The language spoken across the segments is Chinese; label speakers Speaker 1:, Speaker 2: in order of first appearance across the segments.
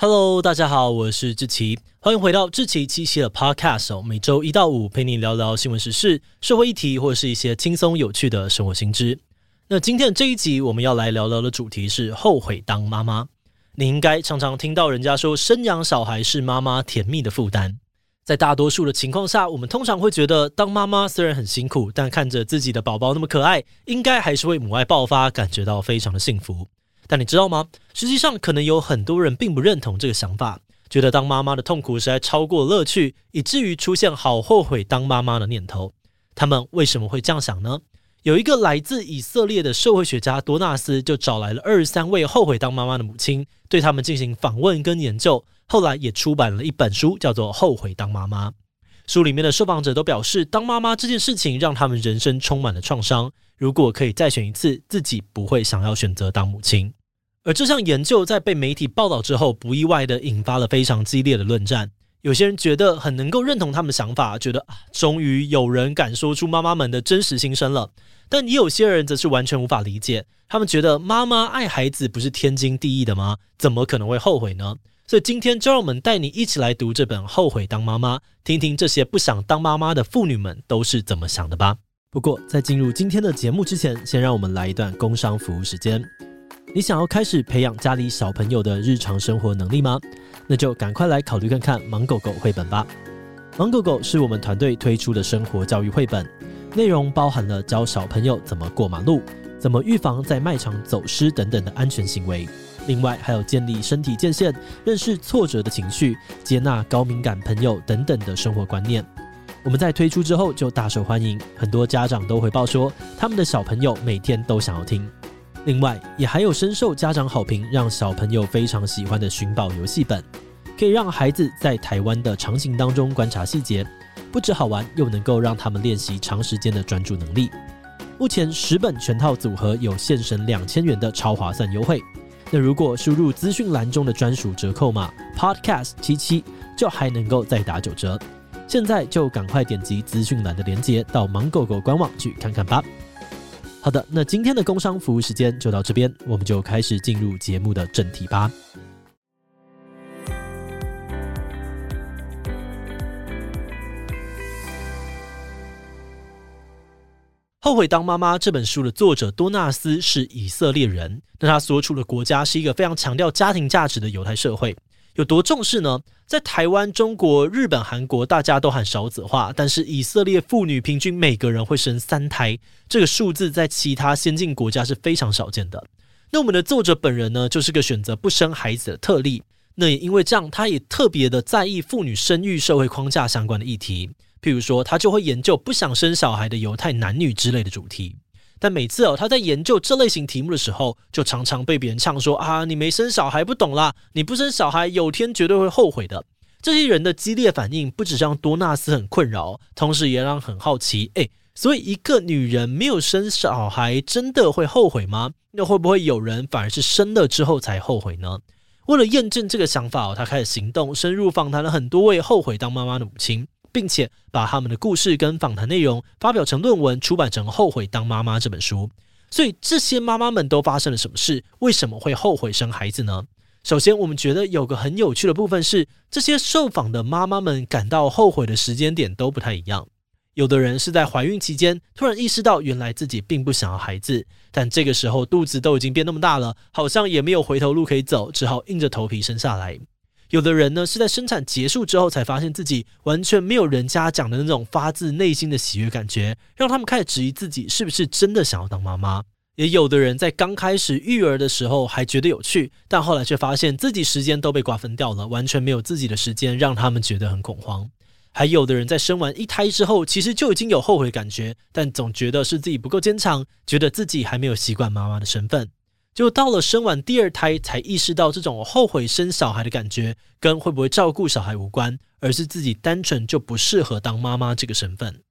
Speaker 1: Hello，大家好，我是志奇，欢迎回到志奇七夕的 Podcast，每周一到五陪你聊聊新闻时事、社会议题，或者是一些轻松有趣的生活新知。那今天的这一集，我们要来聊聊的主题是后悔当妈妈。你应该常常听到人家说，生养小孩是妈妈甜蜜的负担。在大多数的情况下，我们通常会觉得，当妈妈虽然很辛苦，但看着自己的宝宝那么可爱，应该还是会母爱爆发，感觉到非常的幸福。但你知道吗？实际上，可能有很多人并不认同这个想法，觉得当妈妈的痛苦实在超过乐趣，以至于出现好后悔当妈妈的念头。他们为什么会这样想呢？有一个来自以色列的社会学家多纳斯，就找来了二十三位后悔当妈妈的母亲，对他们进行访问跟研究。后来也出版了一本书，叫做《后悔当妈妈》。书里面的受访者都表示，当妈妈这件事情让他们人生充满了创伤。如果可以再选一次，自己不会想要选择当母亲。而这项研究在被媒体报道之后，不意外地引发了非常激烈的论战。有些人觉得很能够认同他们的想法，觉得啊，终于有人敢说出妈妈们的真实心声了。但也有些人则是完全无法理解，他们觉得妈妈爱孩子不是天经地义的吗？怎么可能会后悔呢？所以今天就让我们带你一起来读这本《后悔当妈妈》，听听这些不想当妈妈的妇女们都是怎么想的吧。不过在进入今天的节目之前，先让我们来一段工商服务时间。你想要开始培养家里小朋友的日常生活能力吗？那就赶快来考虑看看《芒狗狗》绘本吧。《芒狗狗》是我们团队推出的生活教育绘本，内容包含了教小朋友怎么过马路、怎么预防在卖场走失等等的安全行为。另外，还有建立身体界限、认识挫折的情绪、接纳高敏感朋友等等的生活观念。我们在推出之后就大受欢迎，很多家长都回报说，他们的小朋友每天都想要听。另外，也还有深受家长好评，让小朋友非常喜欢的寻宝游戏本，可以让孩子在台湾的场景当中观察细节，不只好玩，又能够让他们练习长时间的专注能力。目前十本全套组合有现省两千元的超划算优惠，那如果输入资讯栏中的专属折扣码 Podcast 七七，就还能够再打九折。现在就赶快点击资讯栏的链接，到芒狗狗官网去看看吧。好的，那今天的工商服务时间就到这边，我们就开始进入节目的正题吧。《后悔当妈妈》这本书的作者多纳斯是以色列人，那他所处的国家是一个非常强调家庭价值的犹太社会。有多重视呢？在台湾、中国、日本、韩国，大家都喊少子化，但是以色列妇女平均每个人会生三胎，这个数字在其他先进国家是非常少见的。那我们的作者本人呢，就是个选择不生孩子的特例。那也因为这样，他也特别的在意妇女生育社会框架相关的议题，譬如说，他就会研究不想生小孩的犹太男女之类的主题。但每次哦，他在研究这类型题目的时候，就常常被别人呛说啊，你没生小孩不懂啦，你不生小孩有天绝对会后悔的。这些人的激烈反应，不只让多纳斯很困扰，同时也让很好奇，诶，所以一个女人没有生小孩，真的会后悔吗？那会不会有人反而是生了之后才后悔呢？为了验证这个想法哦，他开始行动，深入访谈了很多位后悔当妈妈的母亲。并且把他们的故事跟访谈内容发表成论文，出版成《后悔当妈妈》这本书。所以这些妈妈们都发生了什么事？为什么会后悔生孩子呢？首先，我们觉得有个很有趣的部分是，这些受访的妈妈们感到后悔的时间点都不太一样。有的人是在怀孕期间突然意识到，原来自己并不想要孩子，但这个时候肚子都已经变那么大了，好像也没有回头路可以走，只好硬着头皮生下来。有的人呢，是在生产结束之后才发现自己完全没有人家讲的那种发自内心的喜悦感觉，让他们开始质疑自己是不是真的想要当妈妈。也有的人在刚开始育儿的时候还觉得有趣，但后来却发现自己时间都被瓜分掉了，完全没有自己的时间，让他们觉得很恐慌。还有的人在生完一胎之后，其实就已经有后悔感觉，但总觉得是自己不够坚强，觉得自己还没有习惯妈妈的身份。就到了生完第二胎，才意识到这种后悔生小孩的感觉跟会不会照顾小孩无关，而是自己单纯就不适合当妈妈这个身份。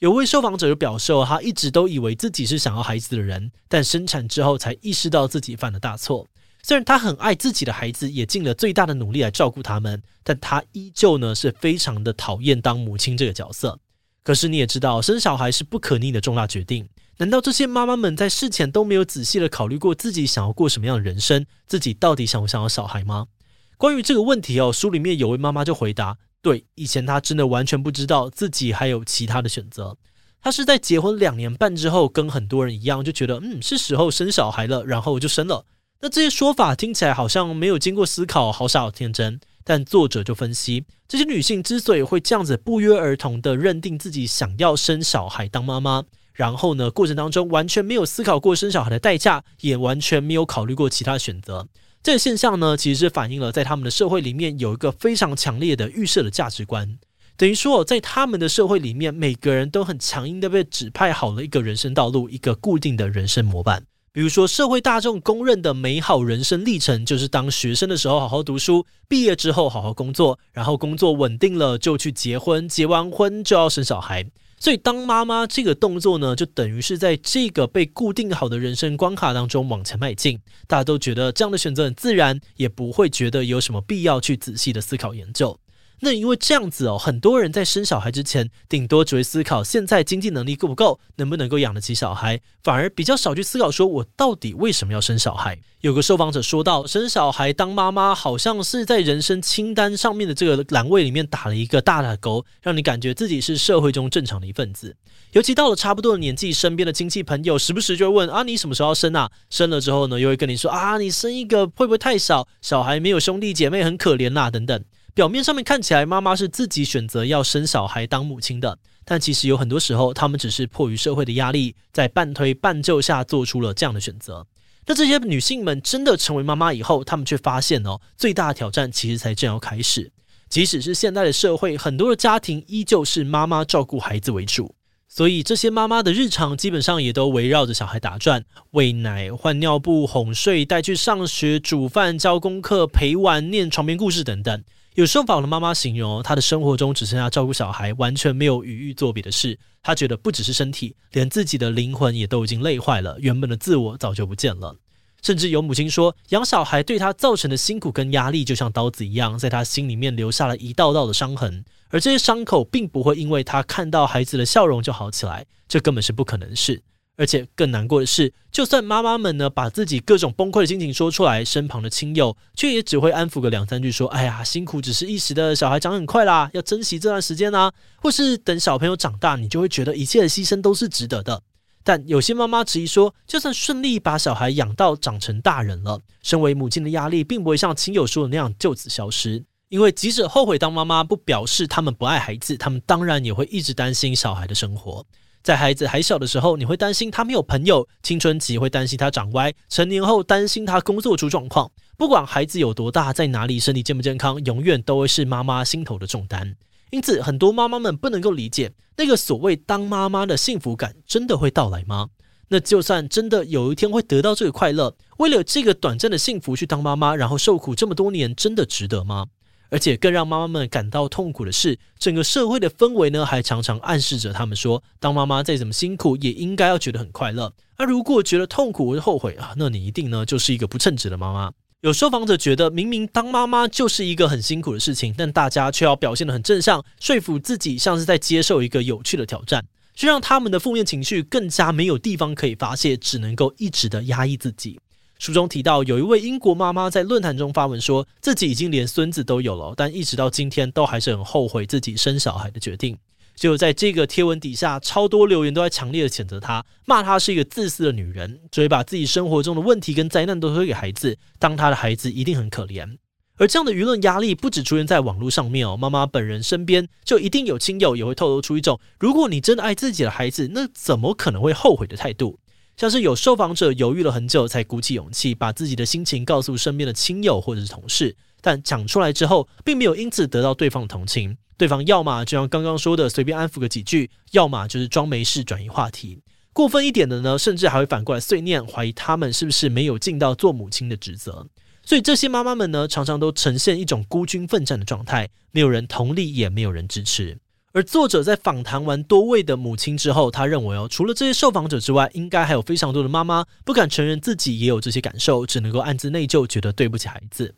Speaker 1: 有位受访者就表示，他一直都以为自己是想要孩子的人，但生产之后才意识到自己犯了大错。虽然他很爱自己的孩子，也尽了最大的努力来照顾他们，但他依旧呢是非常的讨厌当母亲这个角色。可是你也知道，生小孩是不可逆的重大决定。难道这些妈妈们在事前都没有仔细的考虑过自己想要过什么样的人生？自己到底想不想要小孩吗？关于这个问题哦，书里面有位妈妈就回答：对，以前她真的完全不知道自己还有其他的选择。她是在结婚两年半之后，跟很多人一样，就觉得嗯，是时候生小孩了，然后就生了。那这些说法听起来好像没有经过思考，好傻好天真。但作者就分析，这些女性之所以会这样子不约而同地认定自己想要生小孩当妈妈，然后呢，过程当中完全没有思考过生小孩的代价，也完全没有考虑过其他选择。这个现象呢，其实是反映了在他们的社会里面有一个非常强烈的预设的价值观，等于说在他们的社会里面，每个人都很强硬地被指派好了一个人生道路，一个固定的人生模板。比如说，社会大众公认的美好人生历程，就是当学生的时候好好读书，毕业之后好好工作，然后工作稳定了就去结婚，结完婚就要生小孩。所以，当妈妈这个动作呢，就等于是在这个被固定好的人生关卡当中往前迈进。大家都觉得这样的选择很自然，也不会觉得有什么必要去仔细的思考研究。那因为这样子哦，很多人在生小孩之前，顶多只会思考现在经济能力够不够，能不能够养得起小孩，反而比较少去思考说我到底为什么要生小孩。有个受访者说到，生小孩当妈妈好像是在人生清单上面的这个栏位里面打了一个大大的勾，让你感觉自己是社会中正常的一份子。尤其到了差不多的年纪，身边的亲戚朋友时不时就会问啊，你什么时候要生啊？生了之后呢，又会跟你说啊，你生一个会不会太少？小孩没有兄弟姐妹很可怜呐，等等。表面上面看起来，妈妈是自己选择要生小孩当母亲的，但其实有很多时候，他们只是迫于社会的压力，在半推半就下做出了这样的选择。那这些女性们真的成为妈妈以后，她们却发现哦，最大的挑战其实才正要开始。即使是现在的社会，很多的家庭依旧是妈妈照顾孩子为主，所以这些妈妈的日常基本上也都围绕着小孩打转：喂奶、换尿布、哄睡、带去上学、煮饭、教功课、陪玩、念床边故事等等。有受访的妈妈形容，她的生活中只剩下照顾小孩，完全没有余欲做别的事。她觉得不只是身体，连自己的灵魂也都已经累坏了，原本的自我早就不见了。甚至有母亲说，养小孩对她造成的辛苦跟压力，就像刀子一样，在她心里面留下了一道道的伤痕。而这些伤口，并不会因为她看到孩子的笑容就好起来，这根本是不可能的事。而且更难过的是，就算妈妈们呢把自己各种崩溃的心情说出来，身旁的亲友却也只会安抚个两三句，说：“哎呀，辛苦只是一时的，小孩长很快啦，要珍惜这段时间啊。”或是等小朋友长大，你就会觉得一切的牺牲都是值得的。但有些妈妈质疑说，就算顺利把小孩养到长成大人了，身为母亲的压力并不会像亲友说的那样就此消失，因为即使后悔当妈妈，不表示他们不爱孩子，他们当然也会一直担心小孩的生活。在孩子还小的时候，你会担心他没有朋友；青春期会担心他长歪；成年后担心他工作出状况。不管孩子有多大，在哪里，身体健不健康，永远都会是妈妈心头的重担。因此，很多妈妈们不能够理解，那个所谓当妈妈的幸福感真的会到来吗？那就算真的有一天会得到这个快乐，为了这个短暂的幸福去当妈妈，然后受苦这么多年，真的值得吗？而且更让妈妈们感到痛苦的是，整个社会的氛围呢，还常常暗示着他们说，当妈妈再怎么辛苦，也应该要觉得很快乐。而如果觉得痛苦或后悔啊，那你一定呢就是一个不称职的妈妈。有受访者觉得，明明当妈妈就是一个很辛苦的事情，但大家却要表现得很正向，说服自己像是在接受一个有趣的挑战，却让他们的负面情绪更加没有地方可以发泄，只能够一直的压抑自己。书中提到，有一位英国妈妈在论坛中发文说，自己已经连孙子都有了，但一直到今天都还是很后悔自己生小孩的决定。就在这个贴文底下，超多留言都在强烈的谴责她，骂她是一个自私的女人，只会把自己生活中的问题跟灾难都推给孩子，当她的孩子一定很可怜。而这样的舆论压力不止出现在网络上面哦，妈妈本人身边就一定有亲友也会透露出一种，如果你真的爱自己的孩子，那怎么可能会后悔的态度。像是有受访者犹豫了很久，才鼓起勇气把自己的心情告诉身边的亲友或者是同事，但讲出来之后，并没有因此得到对方的同情。对方要么就像刚刚说的随便安抚个几句，要么就是装没事转移话题。过分一点的呢，甚至还会反过来碎念，怀疑他们是不是没有尽到做母亲的职责。所以这些妈妈们呢，常常都呈现一种孤军奋战的状态，没有人同理，也没有人支持。而作者在访谈完多位的母亲之后，他认为哦，除了这些受访者之外，应该还有非常多的妈妈不敢承认自己也有这些感受，只能够暗自内疚，觉得对不起孩子。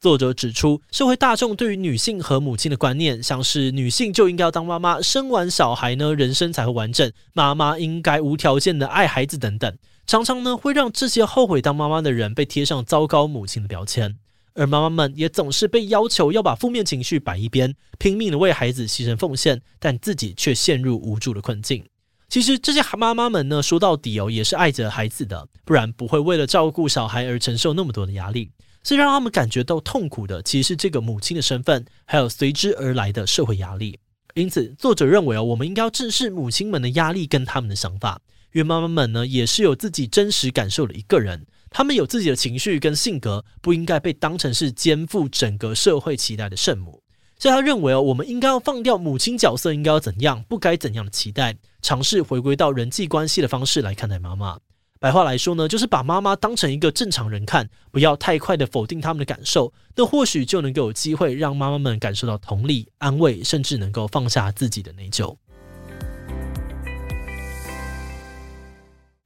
Speaker 1: 作者指出，社会大众对于女性和母亲的观念，像是女性就应该要当妈妈，生完小孩呢，人生才会完整，妈妈应该无条件的爱孩子等等，常常呢会让这些后悔当妈妈的人被贴上糟糕母亲的标签。而妈妈们也总是被要求要把负面情绪摆一边，拼命的为孩子牺牲奉献，但自己却陷入无助的困境。其实这些妈妈们呢，说到底哦，也是爱着孩子的，不然不会为了照顾小孩而承受那么多的压力。最让他们感觉到痛苦的，其实是这个母亲的身份，还有随之而来的社会压力。因此，作者认为哦，我们应该要正视母亲们的压力跟他们的想法。因为妈妈们呢，也是有自己真实感受的一个人，他们有自己的情绪跟性格，不应该被当成是肩负整个社会期待的圣母。所以他认为哦，我们应该要放掉母亲角色应该要怎样，不该怎样的期待，尝试回归到人际关系的方式来看待妈妈。白话来说呢，就是把妈妈当成一个正常人看，不要太快的否定他们的感受，那或许就能够有机会让妈妈们感受到同理、安慰，甚至能够放下自己的内疚。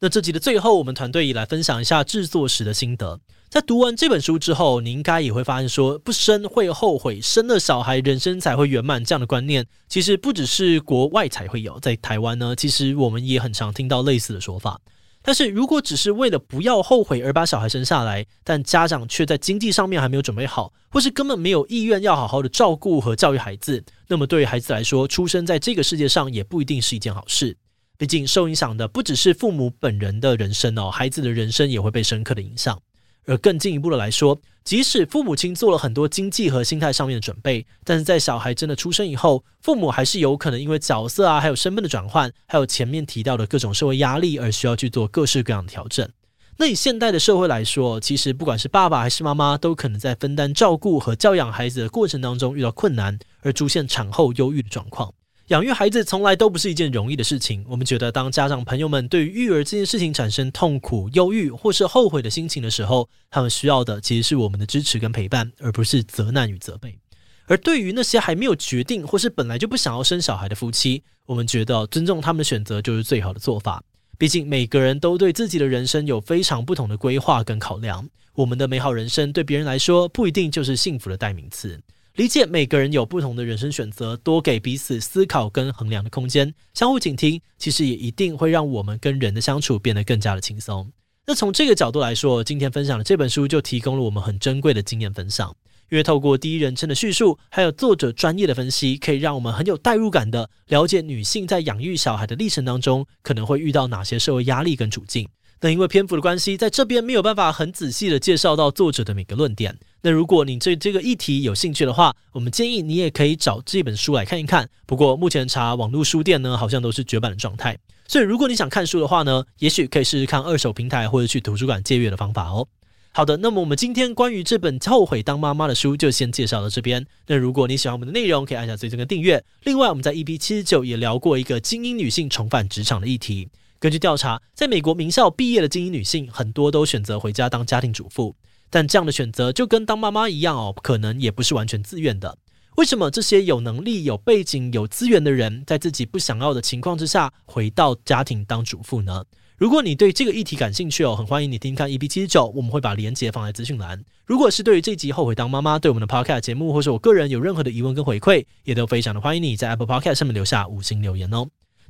Speaker 1: 那这集的最后，我们团队也来分享一下制作时的心得。在读完这本书之后，你应该也会发现说，不生会后悔，生了小孩人生才会圆满这样的观念，其实不只是国外才会有，在台湾呢，其实我们也很常听到类似的说法。但是如果只是为了不要后悔而把小孩生下来，但家长却在经济上面还没有准备好，或是根本没有意愿要好好的照顾和教育孩子，那么对于孩子来说，出生在这个世界上也不一定是一件好事。毕竟受影响的不只是父母本人的人生哦，孩子的人生也会被深刻的影响。而更进一步的来说，即使父母亲做了很多经济和心态上面的准备，但是在小孩真的出生以后，父母还是有可能因为角色啊，还有身份的转换，还有前面提到的各种社会压力，而需要去做各式各样的调整。那以现代的社会来说，其实不管是爸爸还是妈妈，都可能在分担照顾和教养孩子的过程当中遇到困难，而出现产后忧郁的状况。养育孩子从来都不是一件容易的事情。我们觉得，当家长朋友们对于育儿这件事情产生痛苦、忧郁或是后悔的心情的时候，他们需要的其实是我们的支持跟陪伴，而不是责难与责备。而对于那些还没有决定或是本来就不想要生小孩的夫妻，我们觉得尊重他们的选择就是最好的做法。毕竟每个人都对自己的人生有非常不同的规划跟考量。我们的美好人生对别人来说不一定就是幸福的代名词。理解每个人有不同的人生选择，多给彼此思考跟衡量的空间，相互倾听，其实也一定会让我们跟人的相处变得更加的轻松。那从这个角度来说，今天分享的这本书就提供了我们很珍贵的经验分享，因为透过第一人称的叙述，还有作者专业的分析，可以让我们很有代入感的了解女性在养育小孩的历程当中，可能会遇到哪些社会压力跟处境。那因为篇幅的关系，在这边没有办法很仔细的介绍到作者的每个论点。那如果你对这个议题有兴趣的话，我们建议你也可以找这本书来看一看。不过目前查网络书店呢，好像都是绝版的状态。所以如果你想看书的话呢，也许可以试试看二手平台或者去图书馆借阅的方法哦。好的，那么我们今天关于这本《后悔当妈妈》的书就先介绍到这边。那如果你喜欢我们的内容，可以按下追踪跟订阅。另外，我们在 EP 七十九也聊过一个精英女性重返职场的议题。根据调查，在美国名校毕业的精英女性，很多都选择回家当家庭主妇。但这样的选择就跟当妈妈一样哦，可能也不是完全自愿的。为什么这些有能力、有背景、有资源的人，在自己不想要的情况之下，回到家庭当主妇呢？如果你对这个议题感兴趣哦，很欢迎你听看 EP 七十九，我们会把连接放在资讯栏。如果是对于这集后悔当妈妈，对我们的 Podcast 节目，或是我个人有任何的疑问跟回馈，也都非常的欢迎你在 Apple Podcast 上面留下五星留言哦。